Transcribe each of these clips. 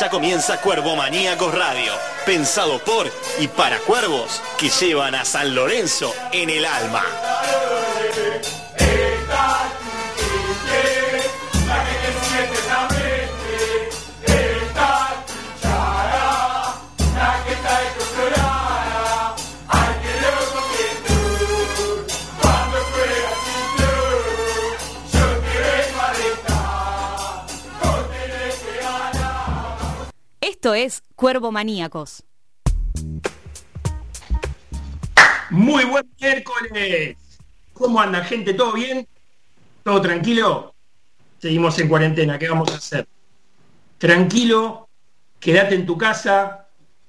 Ya comienza Cuervo Maníacos Radio, pensado por y para cuervos que llevan a San Lorenzo en el alma. Esto es Cuervo Maníacos. Muy buen miércoles. ¿Cómo anda, gente? ¿Todo bien? ¿Todo tranquilo? Seguimos en cuarentena. ¿Qué vamos a hacer? Tranquilo, quédate en tu casa,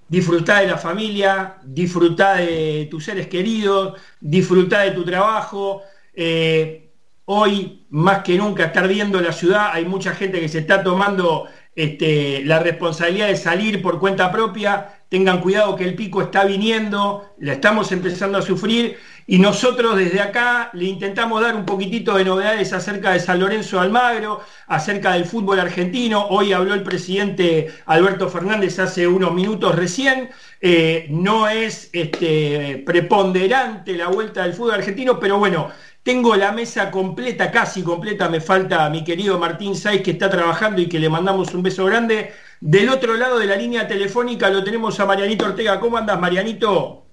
disfruta de la familia, disfruta de tus seres queridos, disfruta de tu trabajo. Eh, hoy, más que nunca, estar viendo la ciudad, hay mucha gente que se está tomando este, la responsabilidad de salir por cuenta propia, tengan cuidado que el pico está viniendo, la estamos empezando a sufrir y nosotros desde acá le intentamos dar un poquitito de novedades acerca de San Lorenzo Almagro, acerca del fútbol argentino. Hoy habló el presidente Alberto Fernández hace unos minutos recién. Eh, no es este, preponderante la vuelta del fútbol argentino, pero bueno, tengo la mesa completa, casi completa, me falta mi querido Martín Saiz que está trabajando y que le mandamos un beso grande. Del otro lado de la línea telefónica lo tenemos a Marianito Ortega. ¿Cómo andas, Marianito?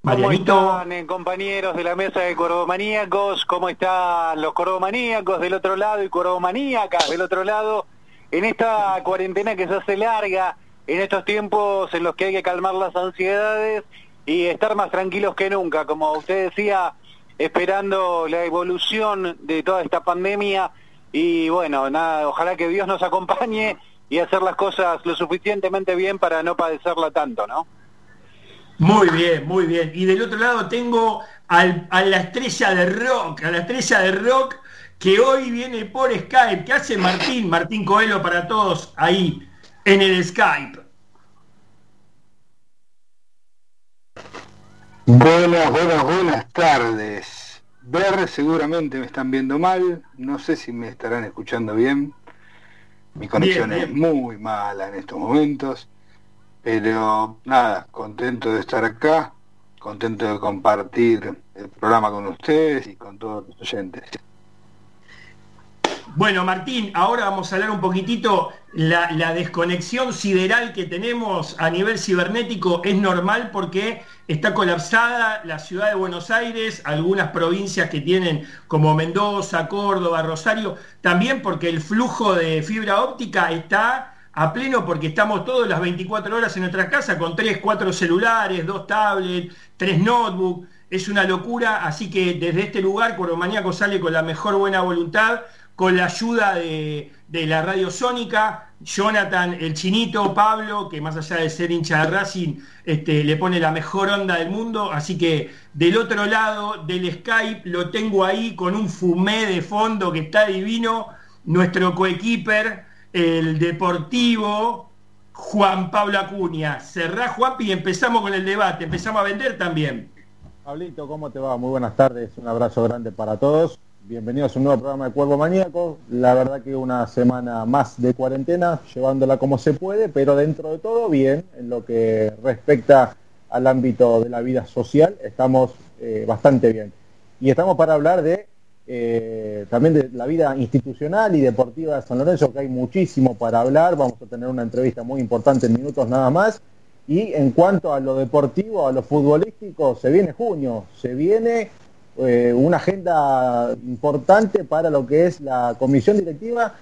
Marianito. ¿Cómo están, eh, compañeros de la mesa de Cordomaníacos? ¿Cómo están los Cordomaníacos del otro lado y Cordomaníacas del otro lado? En esta cuarentena que se hace larga, en estos tiempos en los que hay que calmar las ansiedades y estar más tranquilos que nunca, como usted decía, esperando la evolución de toda esta pandemia y bueno, nada, ojalá que Dios nos acompañe y hacer las cosas lo suficientemente bien para no padecerla tanto, ¿no? Muy bien, muy bien. Y del otro lado tengo a la estrella de rock, a la estrella de rock que hoy viene por Skype. ¿Qué hace Martín? Martín Coelho para todos ahí en el Skype. Buenas, buenas, buenas tardes. Ver, seguramente me están viendo mal, no sé si me estarán escuchando bien. Mi conexión es muy mala en estos momentos, pero nada, contento de estar acá, contento de compartir el programa con ustedes y con todos los oyentes. Bueno, Martín, ahora vamos a hablar un poquitito, la, desconexión sideral que tenemos a nivel cibernético es normal porque está colapsada la ciudad de Buenos Aires, algunas provincias que tienen como Mendoza, Córdoba, Rosario, también porque el flujo de fibra óptica está a pleno porque estamos todos las 24 horas en nuestra casa con 3, 4 celulares, 2 tablets, 3 notebooks, es una locura, así que desde este lugar Maníaco sale con la mejor buena voluntad con la ayuda de, la radio sónica, Jonathan, el chinito, Pablo, que más allá de ser hincha de Racing, este, le pone la mejor onda del mundo. Así que del otro lado del Skype lo tengo ahí con un fumé de fondo que está divino, nuestro coequiper, el deportivo, Juan Pablo Acuña. Cerrá, Juanpi, y empezamos con el debate, empezamos a vender también. Pablito, ¿cómo te va? Muy buenas tardes, un abrazo grande para todos. Bienvenidos a un nuevo programa de Cuervo Maníaco. La verdad que una semana más de cuarentena, llevándola como se puede, pero dentro de todo bien, en lo que respecta al ámbito de la vida social, estamos eh, bastante bien. Y estamos para hablar de eh, también de la vida institucional y deportiva de San Lorenzo, que hay muchísimo para hablar. Vamos a tener una entrevista muy importante en minutos nada más. Y en cuanto a lo deportivo, a lo futbolístico, se viene junio, se viene eh, una agenda importante para lo que es la comisión directiva,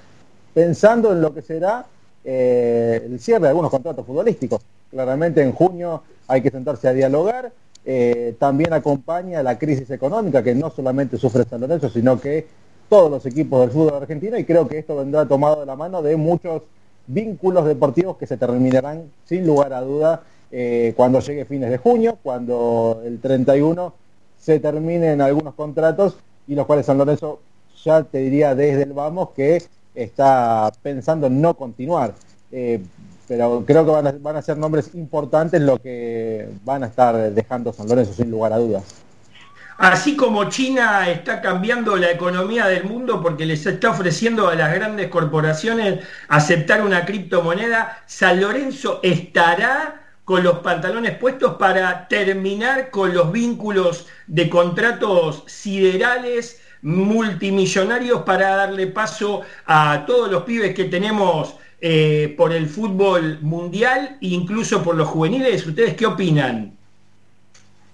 pensando en lo que será eh, el cierre de algunos contratos futbolísticos. Claramente en junio hay que sentarse a dialogar. Eh, también acompaña la crisis económica que no solamente sufre San Lorenzo, sino que todos los equipos del fútbol argentino y creo que esto vendrá tomado de la mano de muchos vínculos deportivos que se terminarán sin lugar a duda cuando llegue fines de junio, cuando el 31 se terminen algunos contratos y los cuales San Lorenzo ya te diría desde el vamos que está pensando en no continuar. Eh, pero creo que van a, van a ser nombres importantes lo que van a estar dejando San Lorenzo sin lugar a dudas. Así como China está cambiando la economía del mundo porque les está ofreciendo a las grandes corporaciones aceptar una criptomoneda, San Lorenzo estará con los pantalones puestos para terminar con los vínculos de contratos siderales multimillonarios para darle paso a todos los pibes que tenemos eh, por el fútbol mundial e incluso por los juveniles. ¿Ustedes qué opinan?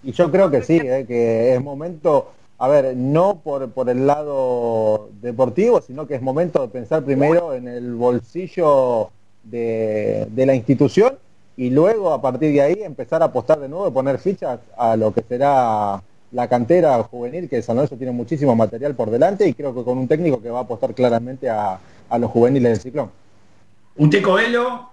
Y yo creo que sí, eh, que es momento, a ver, no por, por el lado deportivo, sino que es momento de pensar primero en el bolsillo de, de la institución y luego a partir de ahí empezar a apostar de nuevo y poner fichas a lo que será la cantera juvenil, que San Lorenzo tiene muchísimo material por delante y creo que con un técnico que va a apostar claramente a, a los juveniles del ciclón. ¿Usted, Coelho?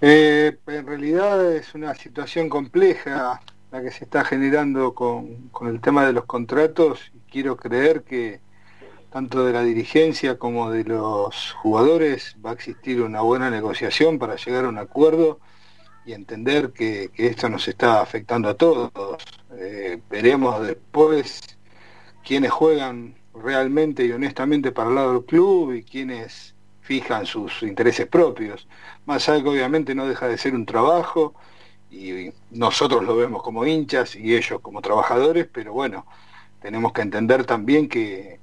Eh, en realidad es una situación compleja la que se está generando con, con el tema de los contratos y quiero creer que tanto de la dirigencia como de los jugadores va a existir una buena negociación para llegar a un acuerdo y entender que, esto nos está afectando a todos. Eh, veremos después quiénes juegan realmente y honestamente para el lado del club y quiénes fijan sus intereses propios. Más allá que obviamente no deja de ser un trabajo y nosotros lo vemos como hinchas y ellos como trabajadores, pero bueno, tenemos que entender también que,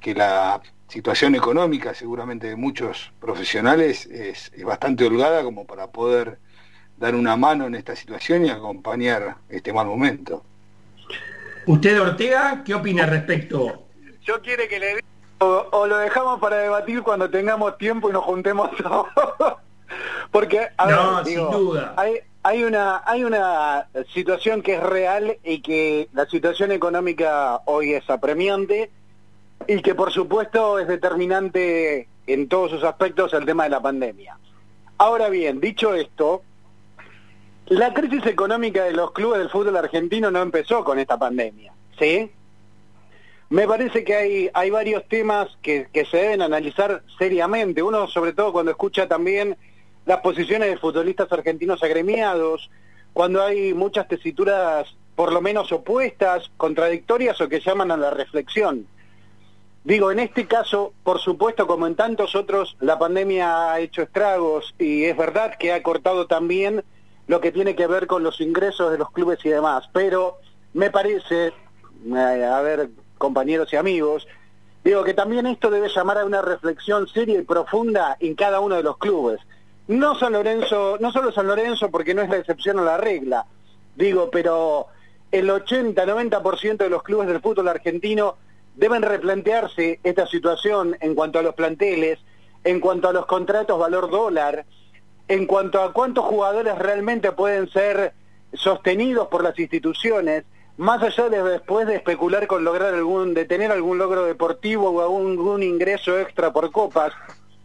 que la situación económica seguramente de muchos profesionales es, es bastante holgada como para poder dar una mano en esta situación y acompañar este mal momento. ¿Usted, Ortega, qué opina al respecto? Yo quiere que le o, lo dejamos para debatir cuando tengamos tiempo y nos juntemos todos. Porque, no, sin duda. Hay, hay, una, hay una situación que es real y que la situación económica hoy es apremiante y que por supuesto es determinante en todos sus aspectos el tema de la pandemia. Ahora bien, dicho esto, la crisis económica de los clubes del fútbol argentino no empezó con esta pandemia, ¿sí? Me parece que hay, hay varios temas que, que se deben analizar seriamente. Uno, sobre todo, cuando escucha también las posiciones de futbolistas argentinos agremiados, cuando hay muchas tesituras por lo menos opuestas, contradictorias o que llaman a la reflexión. Digo, en este caso, por supuesto, como en tantos otros, la pandemia ha hecho estragos y es verdad que ha cortado también lo que tiene que ver con los ingresos de los clubes y demás. Pero me parece, eh, a ver, compañeros y amigos, digo que también esto debe llamar a una reflexión seria y profunda en cada uno de los clubes. No San Lorenzo, no solo San Lorenzo porque no es la excepción a la regla, digo, pero el 80-90% de los clubes del fútbol argentino deben replantearse esta situación en cuanto a los planteles, en cuanto a los contratos valor dólar, en cuanto a cuántos jugadores realmente pueden ser sostenidos por las instituciones, más allá de después de especular con lograr algún, de tener algún logro deportivo o algún, ingreso extra por copas,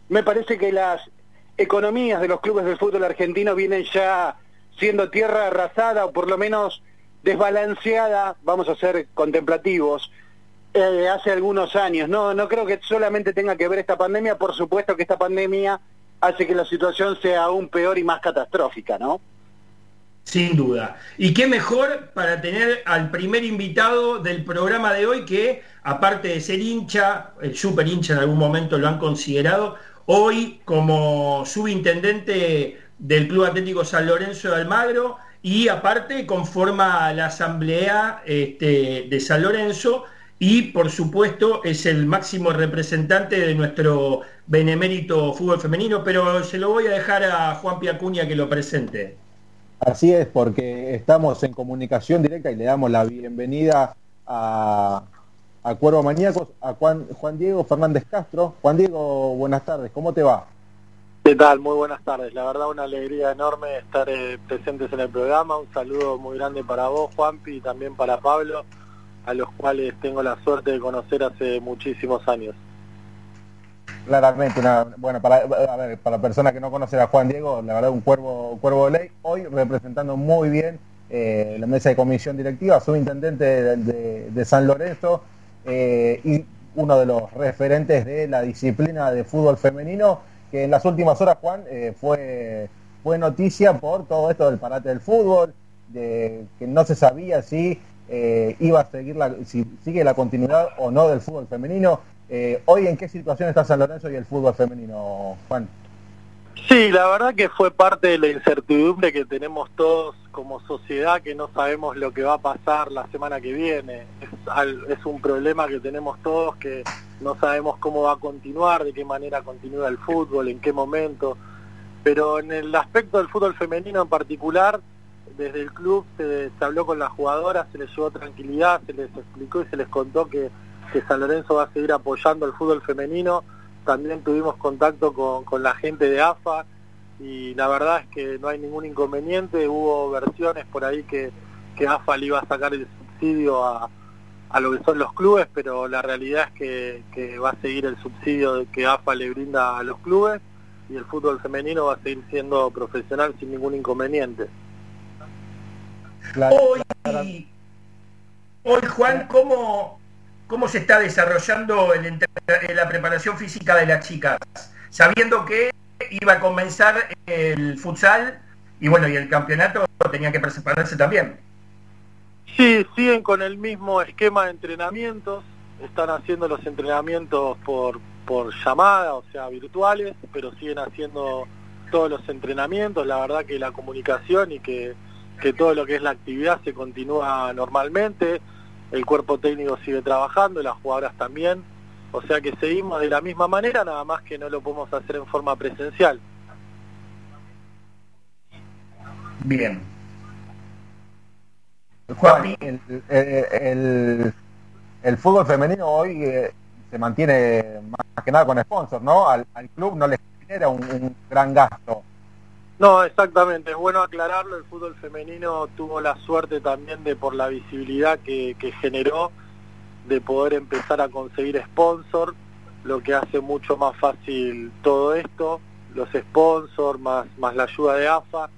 me parece que las economías de los clubes de fútbol argentino vienen ya siendo tierra arrasada o por lo menos desbalanceada, vamos a ser contemplativos, eh, hace algunos años. No, no creo que solamente tenga que ver esta pandemia, por supuesto que esta pandemia hace que la situación sea aún peor y más catastrófica, ¿no? Sin duda. Y qué mejor para tener al primer invitado del programa de hoy que, aparte de ser hincha, el super hincha en algún momento lo han considerado, hoy como subintendente del Club Atlético San Lorenzo de Almagro y aparte conforma la asamblea este, de San Lorenzo y por supuesto es el máximo representante de nuestro benemérito fútbol femenino, pero se lo voy a dejar a Juan Piacuña que lo presente. Así es, porque estamos en comunicación directa y le damos la bienvenida a, a Cuervo Maníacos, a Juan, Juan Diego Fernández Castro. Juan Diego, buenas tardes, ¿cómo te va? ¿Qué tal? Muy buenas tardes. La verdad una alegría enorme estar eh, presentes en el programa. Un saludo muy grande para vos, Juanpi, y también para Pablo a los cuales tengo la suerte de conocer hace muchísimos años. Claramente, una, bueno, para, a ver, para personas que no conocen a Juan Diego, la verdad un cuervo, cuervo de ley, hoy representando muy bien eh, la mesa de comisión directiva, subintendente de, de, San Lorenzo eh, y uno de los referentes de la disciplina de fútbol femenino, que en las últimas horas, Juan, eh, fue, fue noticia por todo esto del parate del fútbol, de que no se sabía si eh, iba a seguir la, si sigue la continuidad o no del fútbol femenino. Eh, hoy en qué situación está San Lorenzo y el fútbol femenino, Juan? Sí, la verdad que fue parte de la incertidumbre que tenemos todos como sociedad, que no sabemos lo que va a pasar la semana que viene. Es, es un problema que tenemos todos, que no sabemos cómo va a continuar, de qué manera continúa el fútbol, en qué momento. Pero en el aspecto del fútbol femenino en particular, desde el club se, habló con las jugadoras, se les llevó tranquilidad, se les explicó y se les contó que, San Lorenzo va a seguir apoyando el fútbol femenino también tuvimos contacto con, la gente de AFA y la verdad es que no hay ningún inconveniente, hubo versiones por ahí que AFA le iba a sacar el subsidio a, lo que son los clubes, pero la realidad es que, va a seguir el subsidio que AFA le brinda a los clubes y el fútbol femenino va a seguir siendo profesional sin ningún inconveniente. Hoy, hoy Juan, ¿cómo, cómo se está desarrollando el, la preparación física de las chicas, sabiendo que iba a comenzar el futsal y bueno, y el campeonato tenía que prepararse también. Sí, siguen con el mismo esquema de entrenamientos, están haciendo los entrenamientos por, por llamada, o sea, virtuales, pero siguen haciendo todos los entrenamientos, la verdad que la comunicación y que, que todo lo que es la actividad se continúa normalmente, el cuerpo técnico sigue trabajando, las jugadoras también, o sea que seguimos de la misma manera, nada más que no lo podemos hacer en forma presencial. Bien. Juan, el, el, fútbol femenino hoy eh, se mantiene más que nada con sponsors, ¿no? Al, club no le genera un gran gasto no, exactamente, es bueno aclararlo, el fútbol femenino tuvo la suerte también de por la visibilidad que, generó, de poder empezar a conseguir sponsor, lo que hace mucho más fácil todo esto, los sponsors más, más la ayuda de AFA,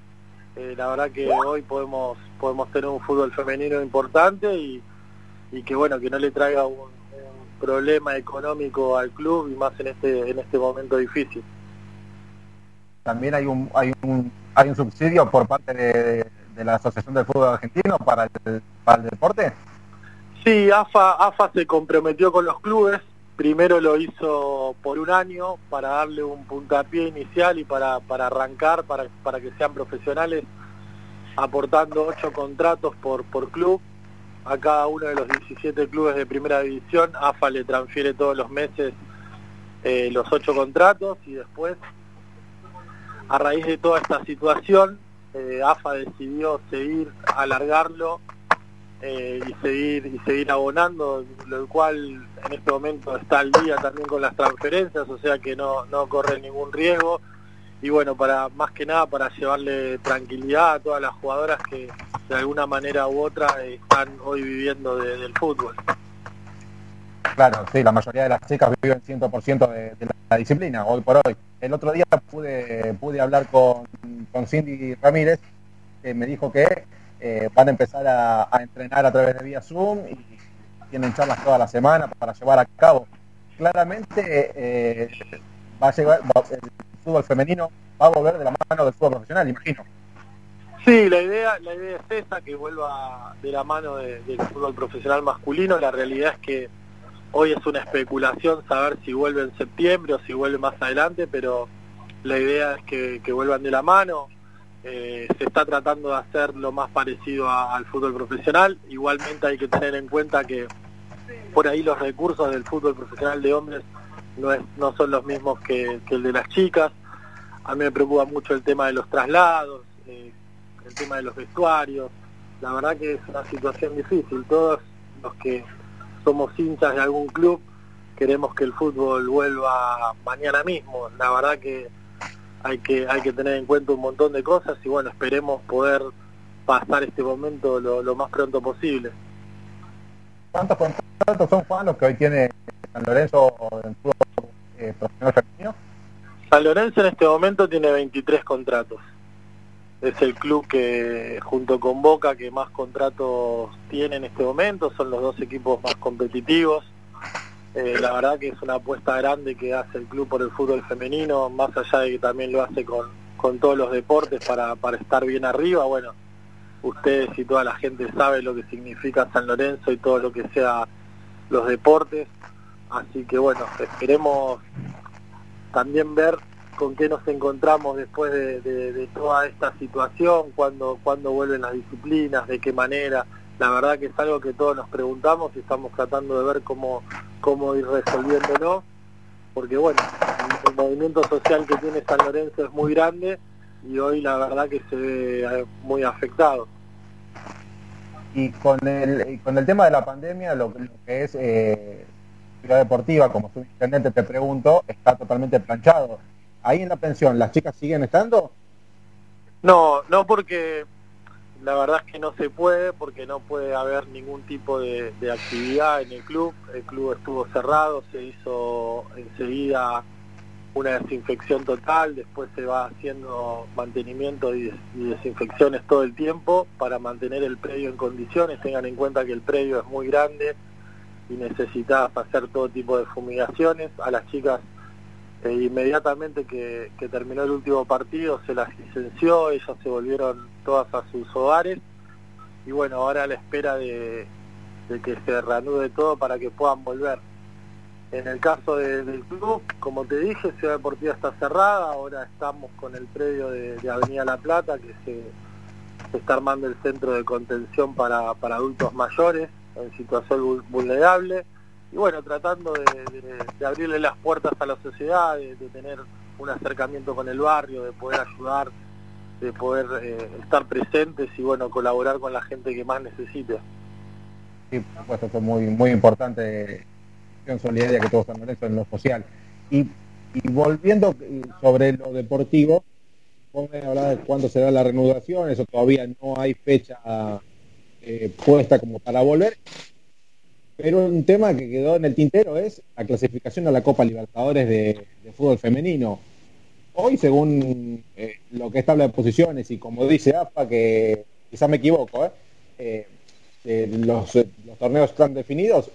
eh, la verdad que hoy podemos, podemos tener un fútbol femenino importante y, que bueno, que no le traiga un, un problema económico al club y más en este, en este momento difícil también hay un, hay un, hay un subsidio por parte de, la Asociación del Fútbol Argentino para el, para el deporte. Sí, AFA, AFA se comprometió con los clubes, primero lo hizo por un año para darle un puntapié inicial y para, para arrancar, para, para que sean profesionales, aportando ocho contratos por, por club a cada uno de los 17 clubes de primera división. AFA le transfiere todos los meses eh, los ocho contratos y después a raíz de toda esta situación, eh, AFA decidió seguir, alargarlo eh, y seguir y seguir abonando, lo cual en este momento está al día también con las transferencias, o sea que no, no corre ningún riesgo. Y bueno, para más que nada para llevarle tranquilidad a todas las jugadoras que de alguna manera u otra están hoy viviendo del fútbol. Claro, sí, la mayoría de las chicas viven 100% de, de la disciplina, hoy por hoy. El otro día pude, pude hablar con, con Cindy Ramírez, que me dijo que eh, van a empezar a, entrenar a través de vía Zoom y tienen charlas toda la semana para llevar a cabo. Claramente eh, va a llegar, el fútbol femenino va a volver de la mano del fútbol profesional, imagino. Sí, la idea, la idea es esa, que vuelva de la mano del fútbol profesional masculino. La realidad es que Hoy es una especulación saber si vuelve en septiembre o si vuelve más adelante, pero la idea es que, vuelvan de la mano. Eh, se está tratando de hacer lo más parecido al fútbol profesional. Igualmente hay que tener en cuenta que por ahí los recursos del fútbol profesional de hombres no, es, no son los mismos que, el de las chicas. A mí me preocupa mucho el tema de los traslados, eh, el tema de los vestuarios. La verdad que es una situación difícil. Todos los que somos hinchas de algún club, queremos que el fútbol vuelva mañana mismo. La verdad que hay que hay que tener en cuenta un montón de cosas y bueno, esperemos poder pasar este momento lo, más pronto posible. ¿Cuántos contratos son Juan los que hoy tiene San Lorenzo en fútbol eh, profesional femenino? San Lorenzo en este momento tiene 23 contratos es el club que junto con Boca que más contratos tiene en este momento, son los dos equipos más competitivos. Eh, la verdad que es una apuesta grande que hace el club por el fútbol femenino, más allá de que también lo hace con, con todos los deportes para, para estar bien arriba. Bueno, ustedes y toda la gente sabe lo que significa San Lorenzo y todo lo que sea los deportes. Así que bueno, esperemos también ver con qué nos encontramos después de, toda esta situación, cuando, cuando vuelven las disciplinas, de qué manera. La verdad que es algo que todos nos preguntamos y estamos tratando de ver cómo, cómo ir resolviéndolo, porque bueno, el movimiento social que tiene San Lorenzo es muy grande y hoy la verdad que se ve eh, muy afectado. Y con el, con el tema de la pandemia, lo, que es eh, Ciudad Deportiva, como subintendente te pregunto, está totalmente planchado. Ahí en la pensión, ¿las chicas siguen estando? No, no porque la verdad es que no se puede, porque no puede haber ningún tipo de actividad en el club. El club estuvo cerrado, se hizo enseguida una desinfección total, después se va haciendo mantenimiento y, desinfecciones todo el tiempo para mantener el predio en condiciones. Tengan en cuenta que el predio es muy grande y necesitas hacer todo tipo de fumigaciones. A las chicas eh, inmediatamente que, terminó el último partido se las licenció, ellas se volvieron todas a sus hogares. Y bueno, ahora a la espera de que se reanude todo para que puedan volver. En el caso del club, como te dije, Ciudad Deportiva está cerrada, ahora estamos con el predio de, Avenida La Plata, que se, está armando el centro de contención para, adultos mayores en situación vulnerable, y bueno, tratando de, abrirle las puertas a la sociedad, de, tener un acercamiento con el barrio, de poder ayudar, de poder eh, estar presentes y bueno, colaborar con la gente que más necesite. Sí, por supuesto, esto es muy, muy importante solidaria que todos están en lo social. Y, volviendo eh, sobre lo deportivo, vos me de cuándo será la reanudación, eso todavía no hay fecha eh, puesta como para volver. Pero un tema que quedó en el tintero es la clasificación a la Copa Libertadores de, fútbol femenino. Hoy, según eh, lo que es tabla de posiciones y como dice AFA, que quizá me equivoco, los, los torneos están definidos,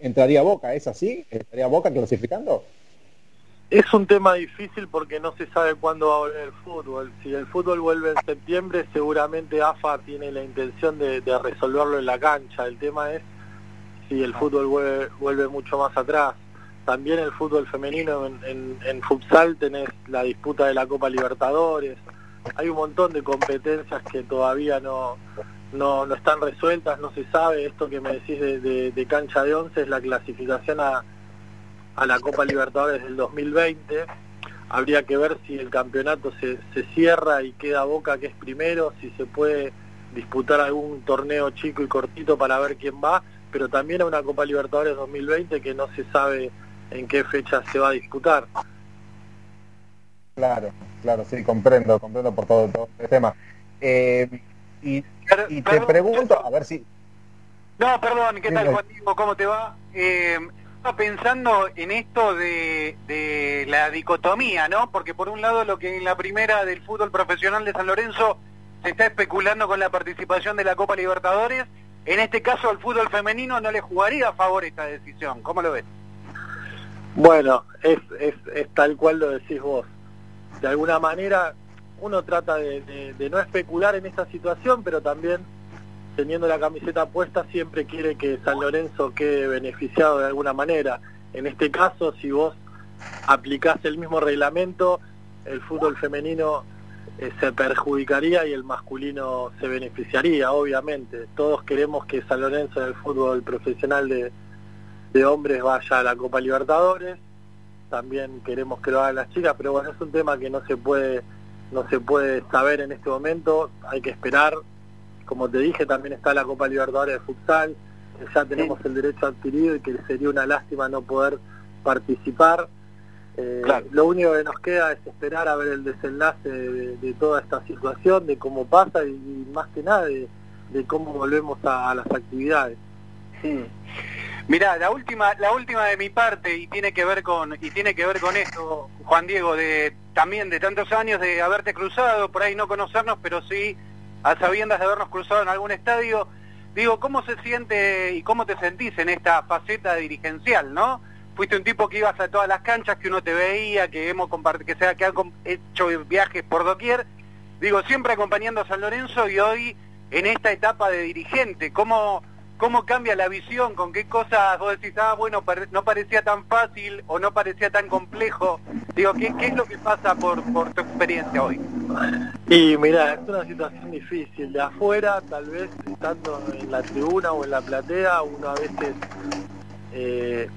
entraría Boca, ¿es así? ¿Estaría Boca clasificando? Es un tema difícil porque no se sabe cuándo va a volver el fútbol. Si el fútbol vuelve en septiembre, seguramente AFA tiene la intención de, resolverlo en la cancha. El tema es si el fútbol vuelve, mucho más atrás. También el fútbol femenino en, en, futsal tenés la disputa de la Copa Libertadores. Hay un montón de competencias que todavía no, no, no están resueltas, no se sabe. Esto que me decís de, cancha de once es la clasificación a, a, la Copa Libertadores del 2020. Habría que ver si el campeonato se, se cierra y queda Boca que es primero, si se puede disputar algún torneo chico y cortito para ver quién va, pero también a una Copa Libertadores 2020 que no se sabe en qué fecha se va a disputar. Claro, claro, sí, comprendo, comprendo por todo, todo este tema. Eh, y, te pregunto, a ver si... No, perdón, ¿qué tal Juan Diego? ¿Cómo te va? Eh, estaba pensando en esto de, de, la dicotomía, ¿no? Porque por un lado lo que en la primera del fútbol profesional de San Lorenzo se está especulando con la participación de la Copa Libertadores, en este caso al fútbol femenino no le jugaría a favor esta decisión. ¿Cómo lo ves? Bueno, es, es, es tal cual lo decís vos. De alguna manera uno trata de, no especular en esta situación, pero también teniendo la camiseta puesta siempre quiere que San Lorenzo quede beneficiado de alguna manera. En este caso, si vos aplicás el mismo reglamento, el fútbol femenino eh, se perjudicaría y el masculino se beneficiaría, obviamente. Todos queremos que San Lorenzo en el fútbol profesional de, de hombres vaya a la Copa Libertadores, también queremos que lo hagan las chicas, pero bueno, es un tema que no se puede no se puede saber en este momento, hay que esperar. Como te dije, también está la Copa Libertadores de Futsal, que ya tenemos el derecho adquirido y que sería una lástima no poder participar. Eh, lo único que nos queda es esperar a ver el desenlace de, toda esta situación, de cómo pasa y, más que nada de, cómo volvemos a, las actividades. Sí. Mirá, la última, la última de mi parte y tiene que ver con y tiene que ver con esto, Juan Diego, de también de tantos años de haberte cruzado, por ahí no conocernos, pero sí a sabiendas de habernos cruzado en algún estadio. Digo, ¿cómo se siente y cómo te sentís en esta faceta dirigencial, no? Fuiste un tipo que ibas a todas las canchas, que uno te veía, que hemos que sea que han hecho viajes por doquier. Digo, siempre acompañando a San Lorenzo y hoy en esta etapa de dirigente? ¿Cómo, cómo cambia la visión? ¿Con qué cosas vos decís, ah, bueno, no parecía tan fácil o no parecía tan complejo? Digo, ¿qué, es lo que pasa por, por tu experiencia hoy? Y mira, es una situación difícil. De afuera, tal vez estando en la tribuna o en la platea, uno a veces eh,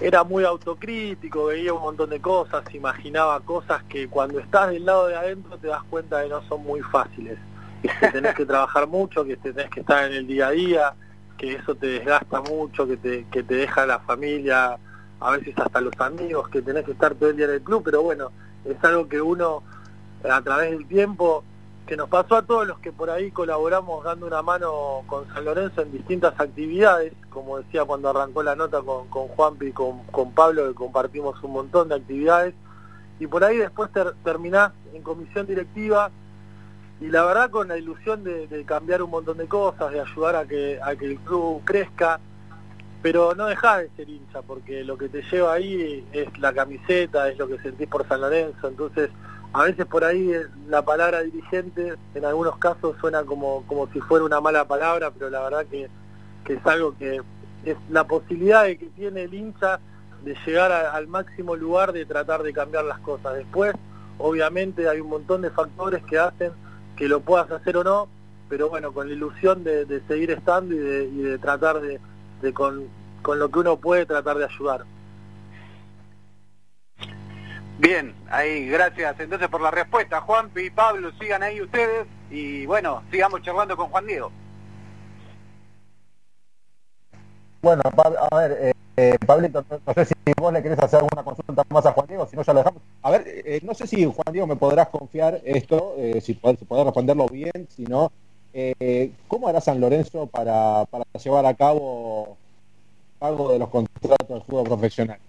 era muy autocrítico, veía un montón de cosas, imaginaba cosas que cuando estás del lado de adentro te das cuenta de no son muy fáciles. Que tenés que trabajar mucho, que tenés que estar en el día a día, que eso te desgasta mucho, que te, que te deja la familia, a veces hasta los amigos, que tenés que estar todo el día en el club, pero bueno, es algo que uno a través del tiempo, que nos pasó a todos los que por ahí colaboramos dando una mano con San Lorenzo en distintas actividades, como decía cuando arrancó la nota con, con Juanpi y con, Pablo, que compartimos un montón de actividades, y por ahí después terminás en comisión directiva y la verdad con la ilusión de, cambiar un montón de cosas, de ayudar a que, a que el club crezca, pero no dejar de ser hincha, porque lo que te lleva ahí es la camiseta, es lo que sentís por San Lorenzo, entonces a veces por ahí la palabra dirigente en algunos casos suena como, como si fuera una mala palabra, pero la verdad que, es algo que es la posibilidad de que tiene el hincha de llegar al máximo lugar de tratar de cambiar las cosas. Después, obviamente, hay un montón de factores que hacen que lo puedas hacer o no, pero bueno, con la ilusión de, seguir estando y de, tratar de, con, lo que uno puede tratar de ayudar. Bien, ahí, gracias entonces por la respuesta. Juan y Pablo, sigan ahí ustedes y bueno, sigamos charlando con Juan Diego. Bueno, a ver, eh, eh, Pablito, no, sé si vos le querés hacer alguna consulta más a Juan Diego, si no ya lo dejamos. A ver, eh, no sé si Juan Diego me podrás confiar esto, eh, si, podés, responderlo bien, si no, ¿cómo hará San Lorenzo para, para llevar a cabo algo de los contratos del fútbol profesional?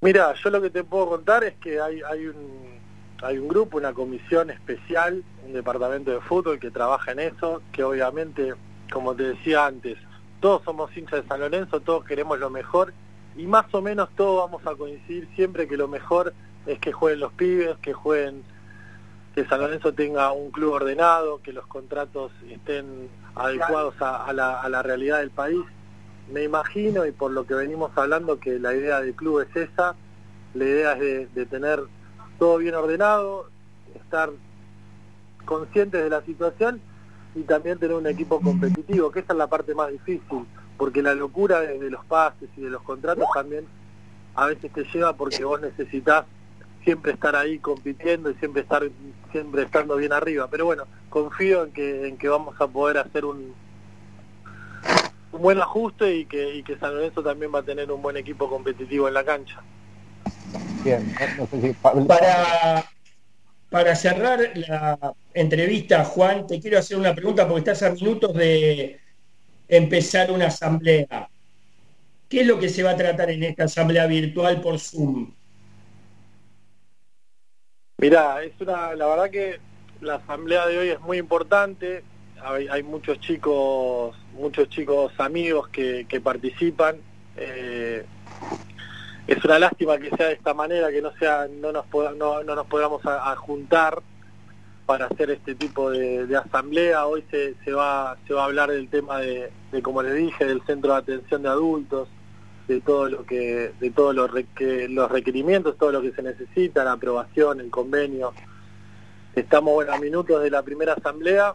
Mira, yo lo que te puedo contar es que hay, hay un hay un grupo, una comisión especial, un departamento de fútbol que trabaja en eso, que obviamente, como te decía antes, todos somos hinchas de San Lorenzo, todos queremos lo mejor y más o menos todos vamos a coincidir siempre que lo mejor es que jueguen los pibes, que jueguen, que San Lorenzo tenga un club ordenado, que los contratos estén adecuados a, la, realidad del país. Me imagino, y por lo que venimos hablando, que la idea del club es esa, la idea es de tener todo bien ordenado, estar conscientes de la situación y también tener un equipo competitivo, que esa es la parte más difícil, porque la locura de, los pases y de los contratos también a veces te lleva porque vos necesitas siempre estar ahí compitiendo y siempre estar siempre estando bien arriba. Pero bueno, confío en que, en que vamos a poder hacer un, un buen ajuste y que, y que San Lorenzo también va a tener un buen equipo competitivo en la cancha. Bien, para, para cerrar la entrevista, Juan, te quiero hacer una pregunta porque estás a minutos de empezar una asamblea. ¿Qué es lo que se va a tratar en esta asamblea virtual por Zoom? Mira, es una, la verdad que la asamblea de hoy es muy importante. Hay, muchos chicos, muchos chicos amigos que, participan. Eh, es una lástima que sea de esta manera, que no sea, no nos no, nos podamos a, juntar para hacer este tipo de, asamblea. Hoy se, va, se va a hablar del tema de, como les dije, del centro de atención de adultos, de todo lo que, de todos los, los requerimientos, todo lo que se necesita, la aprobación, el convenio. Estamos bueno, a minutos de la primera asamblea.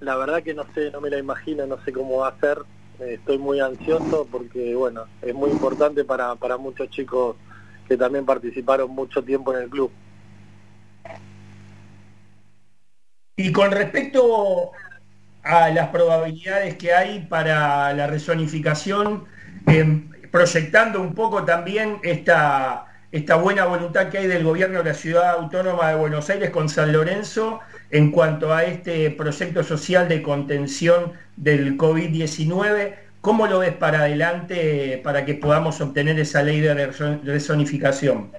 La verdad que no sé, no me la imagino, no sé cómo va a ser estoy muy ansioso porque, bueno, es muy importante para, para muchos chicos que también participaron mucho tiempo en el club. Y con respecto a las probabilidades que hay para la rezonificación, em, proyectando un poco también esta, esta buena voluntad que hay del gobierno de la ciudad autónoma de Buenos Aires con San Lorenzo en cuanto a este proyecto social de contención del COVID-19. ¿Cómo lo ves para adelante para que podamos obtener esa ley de rezonificación?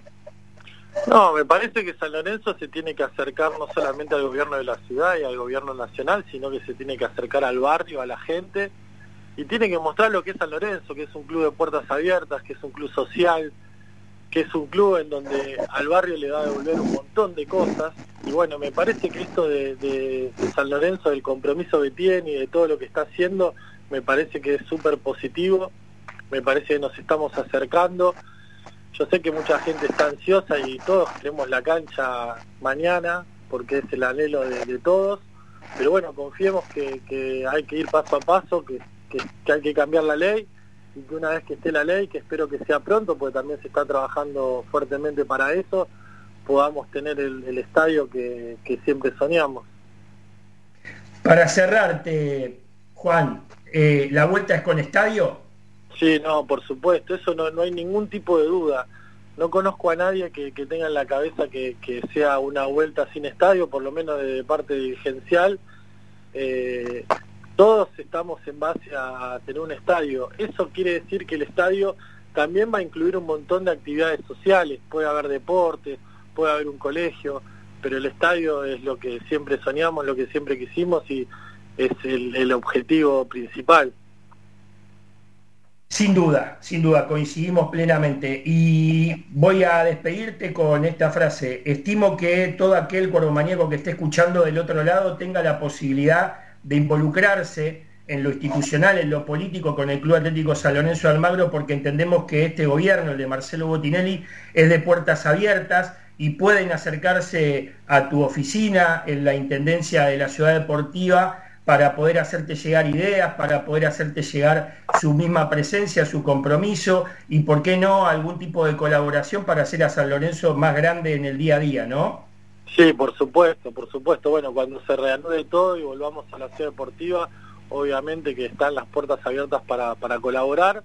No, me parece que San Lorenzo se tiene que acercar no solamente al gobierno de la ciudad y al gobierno nacional, sino que se tiene que acercar al barrio, a la gente, y tiene que mostrar lo que es San Lorenzo, que es un club de puertas abiertas, que es un club social, que es un club en donde al barrio le va a devolver un montón de cosas. Y bueno, me parece que esto de, San Lorenzo, del compromiso que tiene y de todo lo que está haciendo, me parece que es súper positivo, me parece que nos estamos acercando. Yo sé que mucha gente está ansiosa y todos queremos la cancha mañana, porque es el anhelo de, todos, pero bueno, confiemos que, hay que ir paso a paso, que hay que cambiar la ley y que una vez que esté la ley, que espero que sea pronto, porque también se está trabajando fuertemente para eso, podamos tener el, estadio que, siempre soñamos. Para cerrarte, Juan, eh, ¿la vuelta es con estadio? Sí, no, por supuesto, eso no, no hay ningún tipo de duda. No conozco a nadie que, tenga en la cabeza que, sea una vuelta sin estadio, por lo menos de parte dirigencial. Eh, todos estamos en base a tener un estadio. Eso quiere decir que el estadio también va a incluir un montón de actividades sociales. Puede haber deporte, puede haber un colegio, pero el estadio es lo que siempre soñamos, lo que siempre quisimos y es el, objetivo principal. Sin duda, sin duda, coincidimos plenamente. Y voy a despedirte con esta frase. Estimo que todo aquel maníaco que esté escuchando del otro lado tenga la posibilidad de involucrarse en lo institucional, en lo político con el Club Atlético San Lorenzo de Almagro, porque entendemos que este gobierno, el de Marcelo Botinelli, es de puertas abiertas y pueden acercarse a tu oficina en la Intendencia de la Ciudad Deportiva para poder hacerte llegar ideas, para poder hacerte llegar su misma presencia, su compromiso y, ¿por qué no?, algún tipo de colaboración para hacer a San Lorenzo más grande en el día a día, ¿no? Sí, por supuesto, por supuesto. Bueno, cuando se reanude todo y volvamos a la ciudad deportiva, obviamente que están las puertas abiertas para, para colaborar,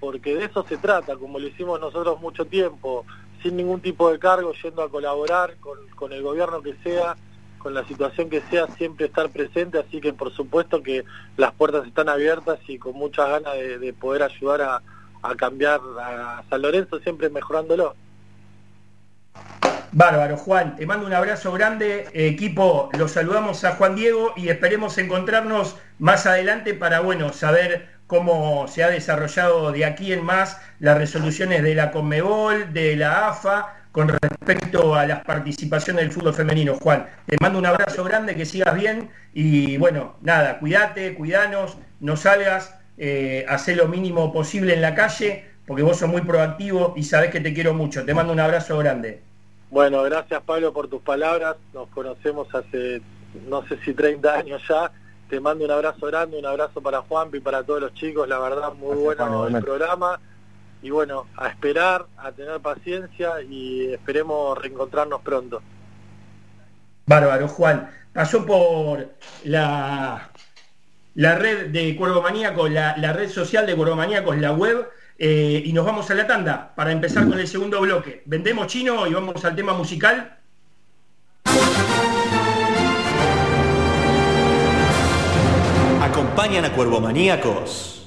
porque de eso se trata, como lo hicimos nosotros mucho tiempo, sin ningún tipo de cargo, yendo a colaborar con, con el gobierno que sea, con la situación que sea, siempre estar presente, así que por supuesto que las puertas están abiertas y con muchas ganas de, de poder ayudar a, a cambiar a San Lorenzo, siempre mejorándolo. Bárbaro, Juan, te mando un abrazo grande. equipo, los saludamos a Juan Diego y esperemos encontrarnos más adelante para, bueno, saber cómo se ha desarrollado de aquí en más las resoluciones de la Conmebol, de la AFA, con respecto a las participaciones del fútbol femenino. Juan, te mando un abrazo grande, que sigas bien y bueno, nada, cuídate, cuidanos, no salgas, eh, haz lo mínimo posible en la calle, porque vos sos muy proactivo y sabés que te quiero mucho. Te mando un abrazo grande. Bueno, gracias Pablo por tus palabras. Nos conocemos hace no sé si 30 años ya. Te mando un abrazo grande, un abrazo para Juanpi y para todos los chicos. La verdad, muy bueno el programa. Y bueno, a esperar, a tener paciencia y esperemos reencontrarnos pronto. Bárbaro, Juan. Pasó por la, la red de Cuervo Maníaco, la, la red social de Cuervo Maníacos, la web eh, y nos vamos a la tanda para empezar con el segundo bloque. Vendemos chino y vamos al tema musical. Acompañan a Cuervo Maníacos.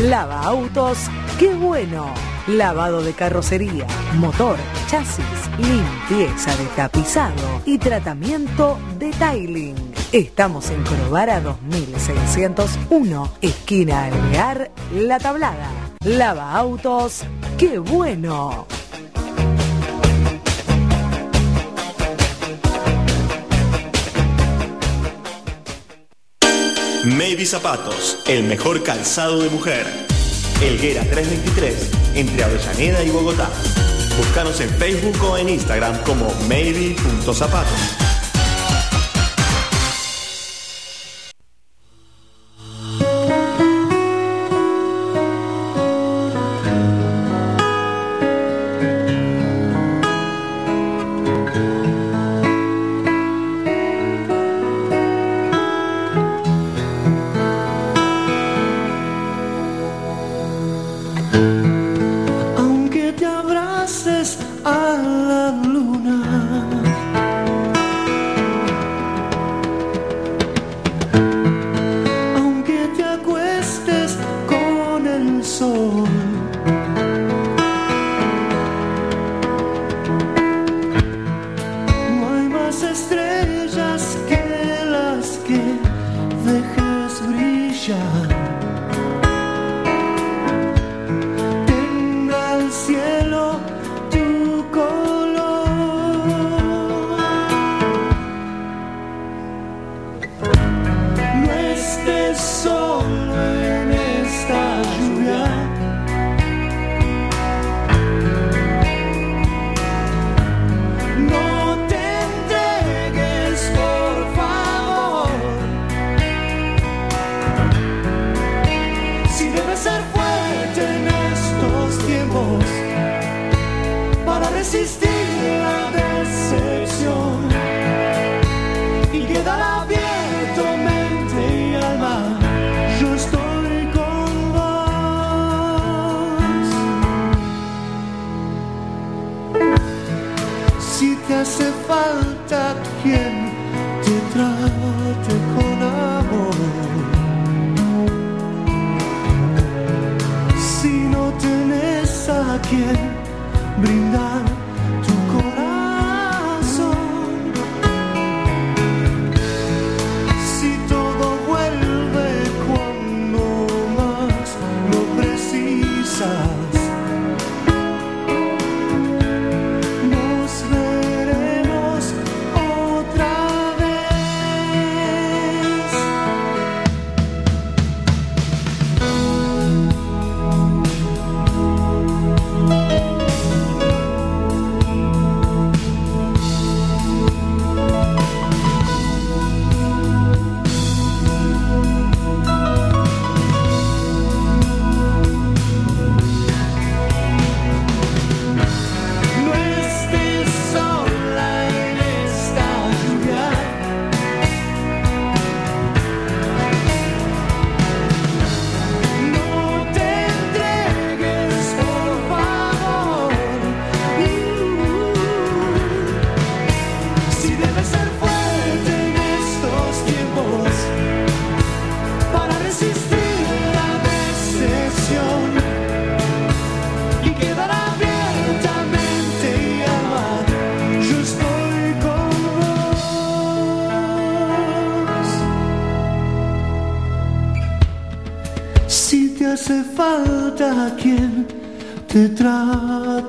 Lava autos, qué bueno. Lavado de carrocería, motor, chasis, limpieza de tapizado y tratamiento de tiling. Estamos en Corobara 2601, esquina Alvear, La Tablada. Lava autos, qué bueno. Maybe Zapatos, el mejor calzado de mujer. Elguera 323, entre Avellaneda y Bogotá. Búscanos en Facebook o en Instagram como maybe.zapatos.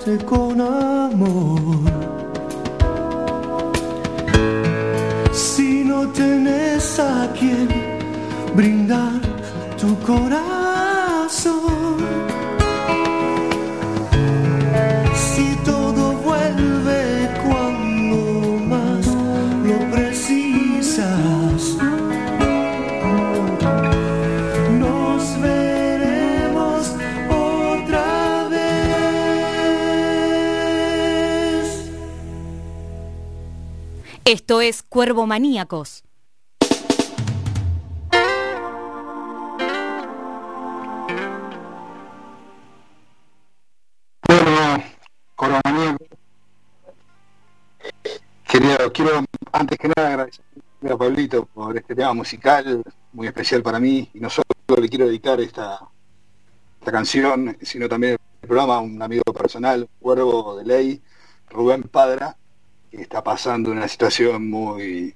trate con es Cuervo Maníacos. Bueno. Querido, quiero antes que nada agradecer a Pablito por este tema musical muy especial para mí y no solo le quiero dedicar esta, esta canción, sino también el programa a un amigo personal, cuervo de ley, Rubén Padra, está pasando una situación muy,